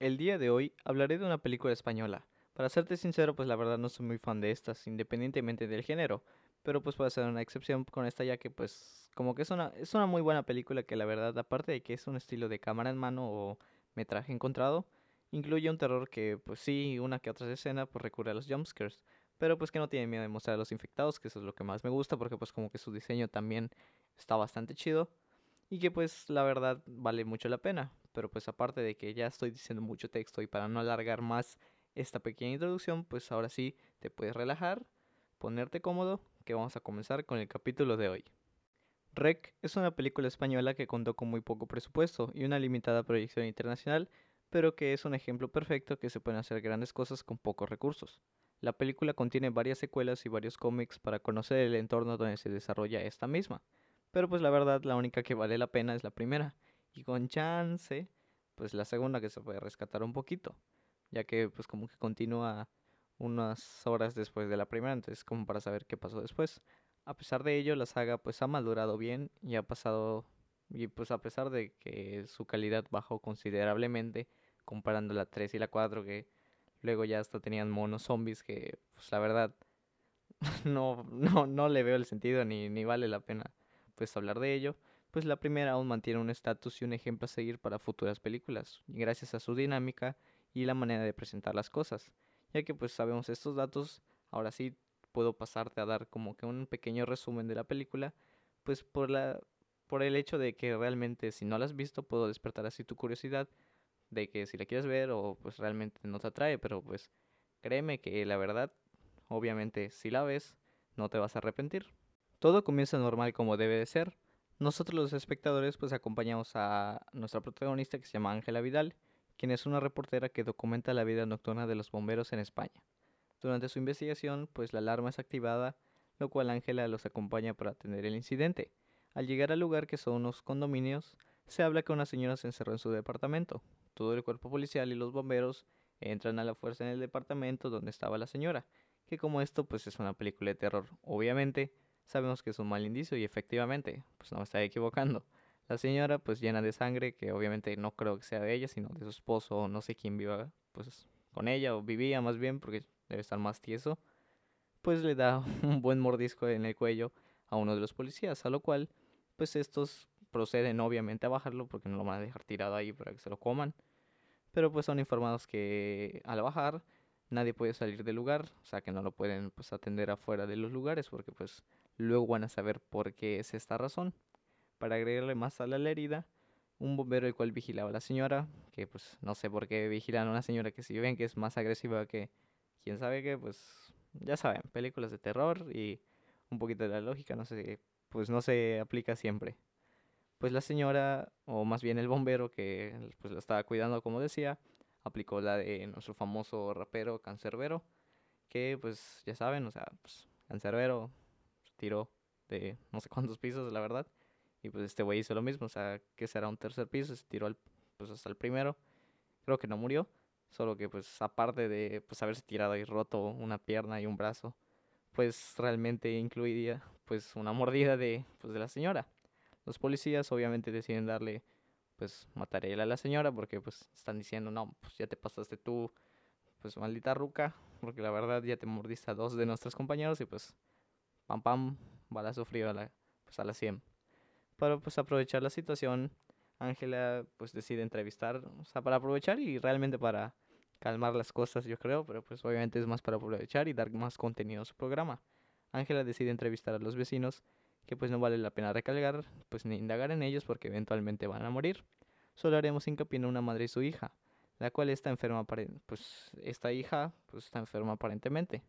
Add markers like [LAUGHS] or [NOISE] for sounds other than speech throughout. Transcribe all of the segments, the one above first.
El día de hoy hablaré de una película española. Para serte sincero, pues la verdad no soy muy fan de estas, independientemente del género. Pero pues puedo hacer una excepción con esta ya que pues como que es una, es una muy buena película que la verdad, aparte de que es un estilo de cámara en mano o metraje encontrado, incluye un terror que pues sí, una que otra escena pues recurre a los jumpscares. Pero pues que no tiene miedo de mostrar a los infectados, que eso es lo que más me gusta porque pues como que su diseño también está bastante chido. Y que pues la verdad vale mucho la pena pero pues aparte de que ya estoy diciendo mucho texto y para no alargar más esta pequeña introducción, pues ahora sí te puedes relajar, ponerte cómodo, que vamos a comenzar con el capítulo de hoy. Rec es una película española que contó con muy poco presupuesto y una limitada proyección internacional, pero que es un ejemplo perfecto que se pueden hacer grandes cosas con pocos recursos. La película contiene varias secuelas y varios cómics para conocer el entorno donde se desarrolla esta misma, pero pues la verdad la única que vale la pena es la primera, y con chance, pues la segunda que se puede rescatar un poquito, ya que pues como que continúa unas horas después de la primera, entonces como para saber qué pasó después. A pesar de ello, la saga pues ha madurado bien y ha pasado y pues a pesar de que su calidad bajó considerablemente comparando la 3 y la 4 que luego ya hasta tenían monos zombies que pues la verdad [LAUGHS] no no no le veo el sentido ni ni vale la pena pues hablar de ello pues la primera aún mantiene un estatus y un ejemplo a seguir para futuras películas, gracias a su dinámica y la manera de presentar las cosas. Ya que pues sabemos estos datos, ahora sí puedo pasarte a dar como que un pequeño resumen de la película, pues por la por el hecho de que realmente si no la has visto puedo despertar así tu curiosidad de que si la quieres ver o pues realmente no te atrae, pero pues créeme que la verdad, obviamente si la ves, no te vas a arrepentir. Todo comienza normal como debe de ser, nosotros los espectadores pues acompañamos a nuestra protagonista que se llama Ángela Vidal, quien es una reportera que documenta la vida nocturna de los bomberos en España. Durante su investigación pues la alarma es activada, lo cual Ángela los acompaña para atender el incidente. Al llegar al lugar que son unos condominios, se habla que una señora se encerró en su departamento. Todo el cuerpo policial y los bomberos entran a la fuerza en el departamento donde estaba la señora, que como esto pues es una película de terror, obviamente sabemos que es un mal indicio y efectivamente, pues no me está equivocando. La señora, pues llena de sangre, que obviamente no creo que sea de ella, sino de su esposo o no sé quién viva, pues con ella o vivía más bien, porque debe estar más tieso, pues le da [LAUGHS] un buen mordisco en el cuello a uno de los policías, a lo cual, pues estos proceden obviamente a bajarlo porque no lo van a dejar tirado ahí para que se lo coman. Pero pues son informados que al bajar nadie puede salir del lugar, o sea que no lo pueden pues atender afuera de los lugares porque pues luego van a saber por qué es esta razón. Para agregarle más a la herida, un bombero el cual vigilaba a la señora, que pues no sé por qué vigilan a una señora que si ven que es más agresiva que quién sabe qué, pues ya saben, películas de terror y un poquito de la lógica, no sé, pues no se aplica siempre. Pues la señora, o más bien el bombero que pues la estaba cuidando como decía, aplicó la de nuestro famoso rapero Cancerbero, que pues ya saben, o sea, pues Cancerbero tiró de [LAUGHS] no sé cuántos pisos, la verdad. Y pues este güey hizo lo mismo, o sea, que será un tercer piso, se tiró pues hasta el primero. Creo que no murió, solo que pues aparte de pues haberse tirado y roto una pierna y un brazo, pues realmente incluiría pues una [LAUGHS] mordida de pues de la señora. Los policías obviamente deciden darle pues mataré a la señora porque pues están diciendo, "No, pues ya te pasaste tú, pues maldita ruca, porque la verdad ya te mordiste a dos de nuestros compañeros y pues pam pam, balazo frío a la, pues a la 100. Para pues aprovechar la situación, Ángela pues decide entrevistar, o sea, para aprovechar y realmente para calmar las cosas, yo creo, pero pues obviamente es más para aprovechar y dar más contenido a su programa. Ángela decide entrevistar a los vecinos, que pues no vale la pena recalcar, pues ni indagar en ellos porque eventualmente van a morir. Solo haremos hincapié en una madre y su hija, la cual está enferma, pues esta hija pues está enferma aparentemente.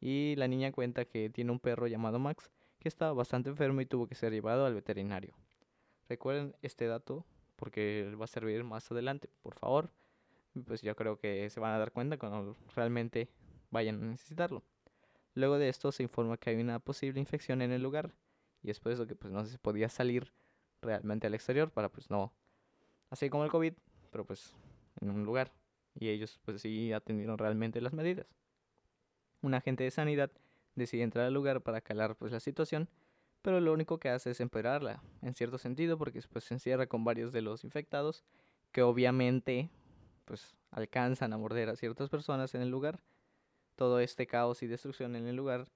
Y la niña cuenta que tiene un perro llamado Max que estaba bastante enfermo y tuvo que ser llevado al veterinario. Recuerden este dato porque va a servir más adelante, por favor. Pues yo creo que se van a dar cuenta cuando realmente vayan a necesitarlo. Luego de esto se informa que hay una posible infección en el lugar y después de que pues no se podía salir realmente al exterior para pues no así como el COVID, pero pues en un lugar y ellos pues sí atendieron realmente las medidas un agente de sanidad decide entrar al lugar para calar pues la situación, pero lo único que hace es empeorarla, en cierto sentido, porque después se encierra con varios de los infectados, que obviamente pues alcanzan a morder a ciertas personas en el lugar. Todo este caos y destrucción en el lugar.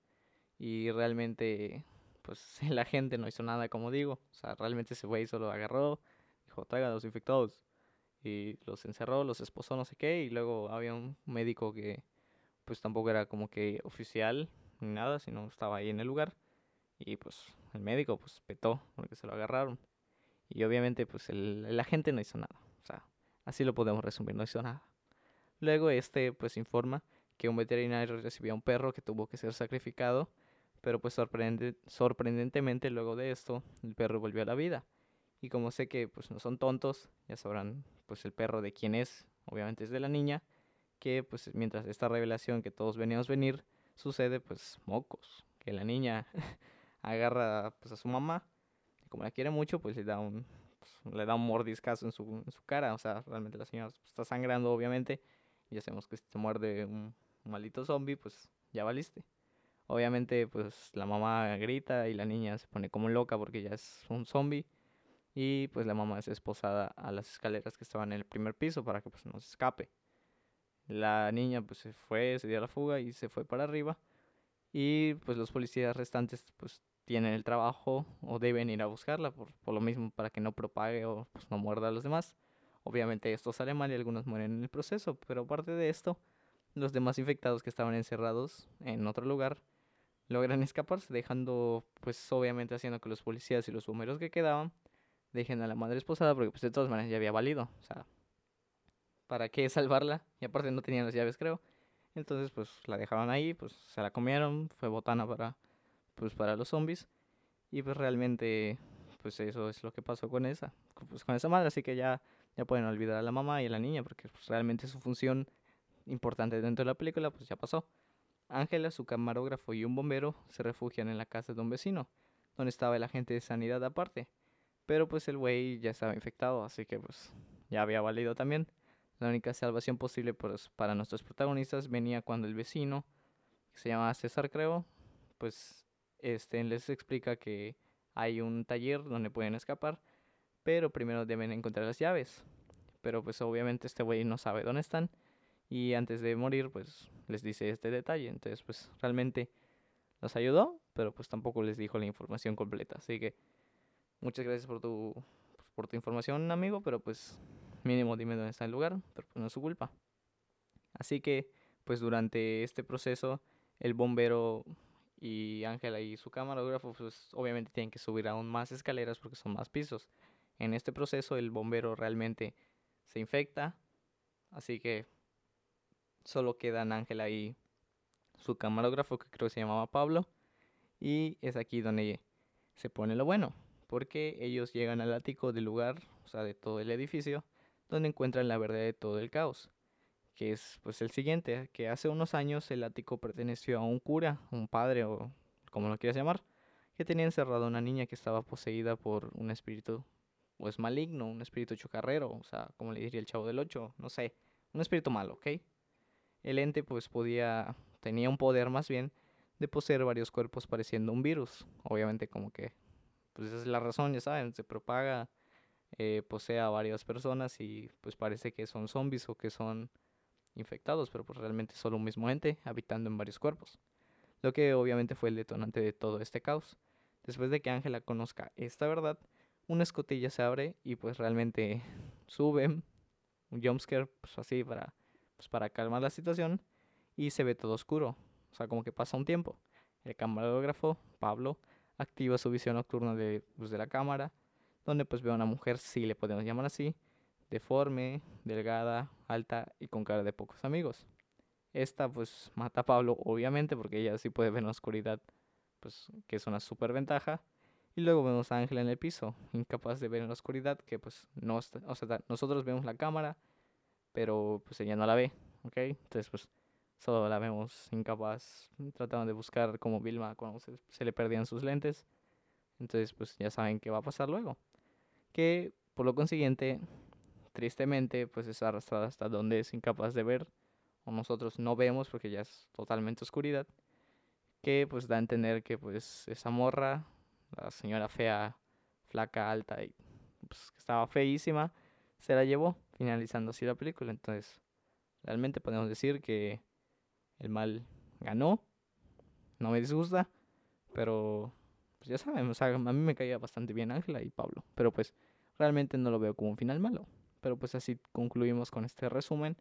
Y realmente, pues [LAUGHS] la gente no hizo nada, como digo. O sea, realmente ese güey solo agarró, dijo, traigan a los infectados. Y los encerró, los esposó, no sé qué. Y luego había un médico que, pues tampoco era como que oficial ni nada, sino estaba ahí en el lugar. Y pues el médico, pues petó porque se lo agarraron. Y obviamente, pues el, el agente no hizo nada. O sea, así lo podemos resumir, no hizo nada. Luego este, pues informa que un veterinario recibió a un perro que tuvo que ser sacrificado, pero pues sorprendentemente luego de esto el perro volvió a la vida. Y como sé que pues no son tontos, ya sabrán pues el perro de quién es, obviamente es de la niña, que pues mientras esta revelación que todos veníamos venir sucede pues mocos, que la niña [LAUGHS] agarra pues a su mamá, y como la quiere mucho pues le da un pues, le da un mordiscazo en su, en su cara, o sea, realmente la señora pues, está sangrando obviamente, ya sabemos que si te muerde un maldito zombie, pues ya valiste. Obviamente, pues la mamá grita y la niña se pone como loca porque ya es un zombie. Y pues la mamá es esposada a las escaleras que estaban en el primer piso para que pues no se escape. La niña pues se fue, se dio la fuga y se fue para arriba. Y pues los policías restantes pues tienen el trabajo o deben ir a buscarla por, por lo mismo para que no propague o pues no muerda a los demás. Obviamente esto sale mal y algunos mueren en el proceso, pero aparte de esto, los demás infectados que estaban encerrados en otro lugar logran escaparse, dejando, pues obviamente haciendo que los policías y los bomberos que quedaban dejen a la madre esposada, porque pues de todas maneras ya había valido, o sea, ¿para qué salvarla? Y aparte no tenían las llaves, creo. Entonces, pues la dejaron ahí, pues se la comieron, fue botana para, pues para los zombies. Y pues realmente, pues eso es lo que pasó con esa, pues con esa madre, así que ya, ya pueden olvidar a la mamá y a la niña, porque pues, realmente su función importante dentro de la película, pues ya pasó. Ángela, su camarógrafo y un bombero se refugian en la casa de un vecino, donde estaba el agente de sanidad aparte. Pero pues el güey ya estaba infectado, así que pues ya había valido también. La única salvación posible para nuestros protagonistas venía cuando el vecino, que se llama César creo, pues este les explica que hay un taller donde pueden escapar, pero primero deben encontrar las llaves. Pero pues obviamente este güey no sabe dónde están y antes de morir pues les dice este detalle. Entonces pues realmente los ayudó, pero pues tampoco les dijo la información completa. Así que muchas gracias por tu, por tu información amigo, pero pues mínimo dime dónde está el lugar, pero pues no es su culpa. Así que pues durante este proceso el bombero y Ángela y su camarógrafo pues obviamente tienen que subir aún más escaleras porque son más pisos. En este proceso el bombero realmente se infecta, así que Solo quedan Ángela y su camarógrafo, que creo que se llamaba Pablo. Y es aquí donde se pone lo bueno, porque ellos llegan al ático del lugar, o sea, de todo el edificio, donde encuentran la verdad de todo el caos. Que es pues el siguiente, que hace unos años el ático perteneció a un cura, un padre o como lo quieras llamar, que tenía encerrado a una niña que estaba poseída por un espíritu pues maligno, un espíritu chocarrero, o sea, como le diría el chavo del 8, no sé, un espíritu malo, ¿ok? El ente pues podía, tenía un poder más bien de poseer varios cuerpos pareciendo un virus. Obviamente como que, pues esa es la razón, ya saben, se propaga, eh, posee a varias personas y pues parece que son zombies o que son infectados, pero pues realmente solo un mismo ente habitando en varios cuerpos. Lo que obviamente fue el detonante de todo este caos. Después de que Ángela conozca esta verdad, una escotilla se abre y pues realmente sube un jumpscare, pues así para pues, para calmar la situación y se ve todo oscuro. O sea, como que pasa un tiempo. El camarógrafo, Pablo, activa su visión nocturna de, pues, de la cámara, donde pues ve a una mujer, si le podemos llamar así, deforme, delgada, alta y con cara de pocos amigos. Esta pues mata a Pablo, obviamente, porque ella sí puede ver en la oscuridad, pues que es una super ventaja. Y luego vemos a Ángela en el piso, incapaz de ver en la oscuridad, que pues no está, o sea, nosotros vemos la cámara, pero pues ella no la ve, ¿ok? Entonces pues solo la vemos incapaz, tratando de buscar como Vilma cuando se, se, le perdían sus lentes. Entonces pues ya saben qué va a pasar luego. Que por lo consiguiente, tristemente, pues es arrastrada hasta donde es incapaz de ver, o nosotros no vemos porque ya es totalmente oscuridad. Que pues da a entender que pues esa morra, la señora fea, flaca, alta y pues que estaba feísima, se la llevó finalizando así la película. Entonces, realmente podemos decir que el mal ganó. No me disgusta, pero pues ya saben, o a mí me caía bastante bien Ángela y Pablo, pero pues realmente no lo veo como un final malo. Pero pues así concluimos con este resumen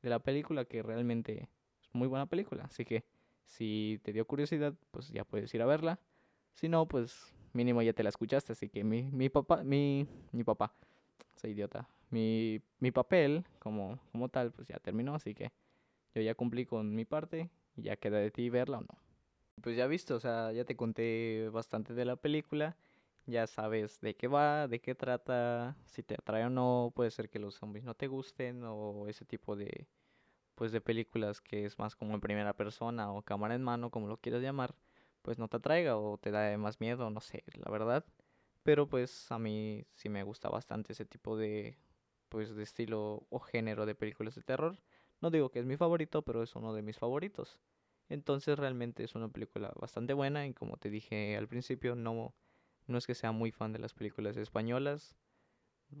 de la película que realmente es muy buena película. Así que si te dio curiosidad, pues ya puedes ir a verla. Si no, pues mínimo ya te la escuchaste. Así que mi, mi papá, mi, mi papá, soy idiota. Mi, mi papel como, como tal, pues ya terminó. Así que yo ya cumplí con mi parte y ya queda de ti verla o no. Pues ya visto, o sea, ya te conté bastante de la película. Ya sabes de qué va, de qué trata, si te atrae o no. Puede ser que los zombies no te gusten o ese tipo de, pues de películas que es más como en primera persona o cámara en mano, como lo quieras llamar, pues no te atraiga o te da más miedo, no sé, la verdad. Pero pues a mí sí me gusta bastante ese tipo de, pues de estilo o género de películas de terror. No digo que es mi favorito, pero es uno de mis favoritos. Entonces realmente es una película bastante buena y como te dije al principio, no, no es que sea muy fan de las películas españolas.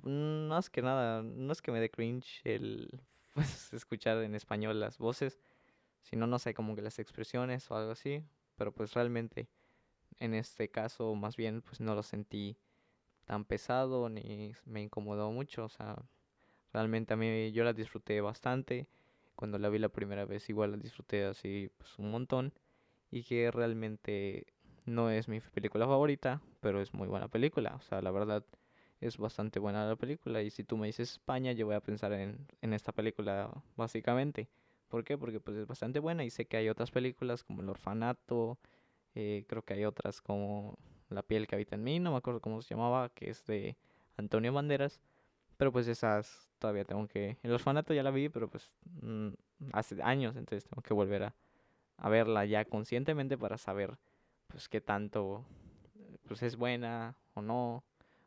Mm, más que nada, no es que me dé cringe el [LAUGHS] pues, escuchar en español las voces, sino no sé, como que las expresiones o algo así. Pero pues realmente en este caso más bien pues no lo sentí tan pesado ni me incomodó mucho. O sea, realmente a mí yo la disfruté bastante cuando la vi la primera vez igual la disfruté así pues un montón y que realmente no es mi película favorita, pero es muy buena película, o sea, la verdad es bastante buena la película y si tú me dices España, yo voy a pensar en, en esta película básicamente. ¿Por qué? Porque pues es bastante buena y sé que hay otras películas como El Orfanato, eh, creo que hay otras como La piel que habita en mí, no me acuerdo cómo se llamaba, que es de Antonio Banderas, pero pues esas todavía tengo que... El orfanato ya la vi, pero pues mm, hace años, entonces tengo que volver a, verla ya conscientemente para saber pues qué tanto pues es buena o no,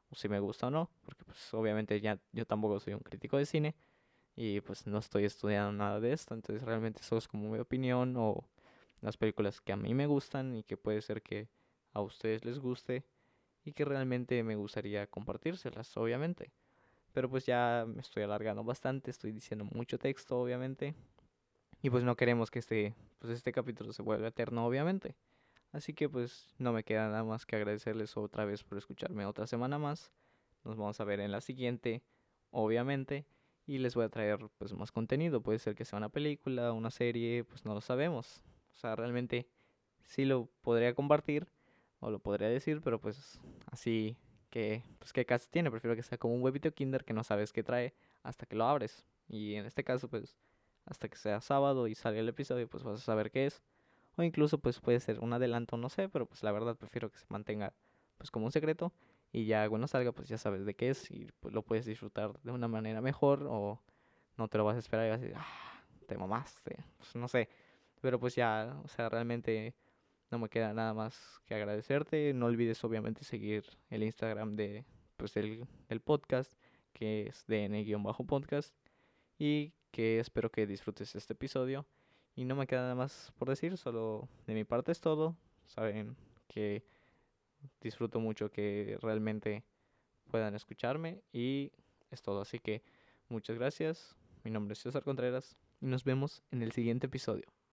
o si me gusta o no, porque pues obviamente ya yo tampoco soy un crítico de cine y pues no estoy estudiando nada de esto, entonces realmente eso es como mi opinión o las películas que a mí me gustan y que puede ser que a ustedes les guste y que realmente me gustaría compartírselas, obviamente. Pero pues ya me estoy alargando bastante, estoy diciendo mucho texto, obviamente. Y pues no queremos que este, pues este capítulo se vuelva eterno, obviamente. Así que pues no me queda nada más que agradecerles otra vez por escucharme otra semana más. Nos vamos a ver en la siguiente, obviamente. Y les voy a traer pues más contenido. Puede ser que sea una película, una serie, pues no lo sabemos. O sea, realmente sí lo podría compartir o lo podría decir, pero pues así que, pues, qué caso tiene. Prefiero que sea como un huevito Kinder que no sabes qué trae hasta que lo abres. Y en este caso, pues, hasta que sea sábado y salga el episodio, pues vas a saber qué es. O incluso, pues, puede ser un adelanto, no sé, pero pues la verdad prefiero que se mantenga, pues, como un secreto. Y ya cuando salga, pues ya sabes de qué es y pues, lo puedes disfrutar de una manera mejor o no te lo vas a esperar y vas a decir, ah, te mamaste. Pues no sé. Pero pues ya, o sea, realmente no me queda nada más que agradecerte. No olvides obviamente seguir el Instagram de pues el, podcast, que es dn-podcast. Y que espero que disfrutes este episodio. Y no me queda nada más por decir, solo de mi parte es todo. Saben que disfruto mucho que realmente puedan escucharme y es todo. Así que muchas gracias. Mi nombre es César Contreras y nos vemos en el siguiente episodio.